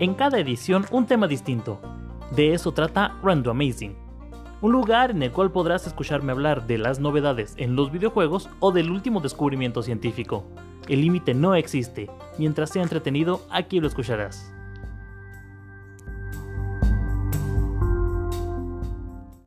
En cada edición un tema distinto. De eso trata Random Amazing. Un lugar en el cual podrás escucharme hablar de las novedades en los videojuegos o del último descubrimiento científico. El límite no existe. Mientras sea entretenido, aquí lo escucharás.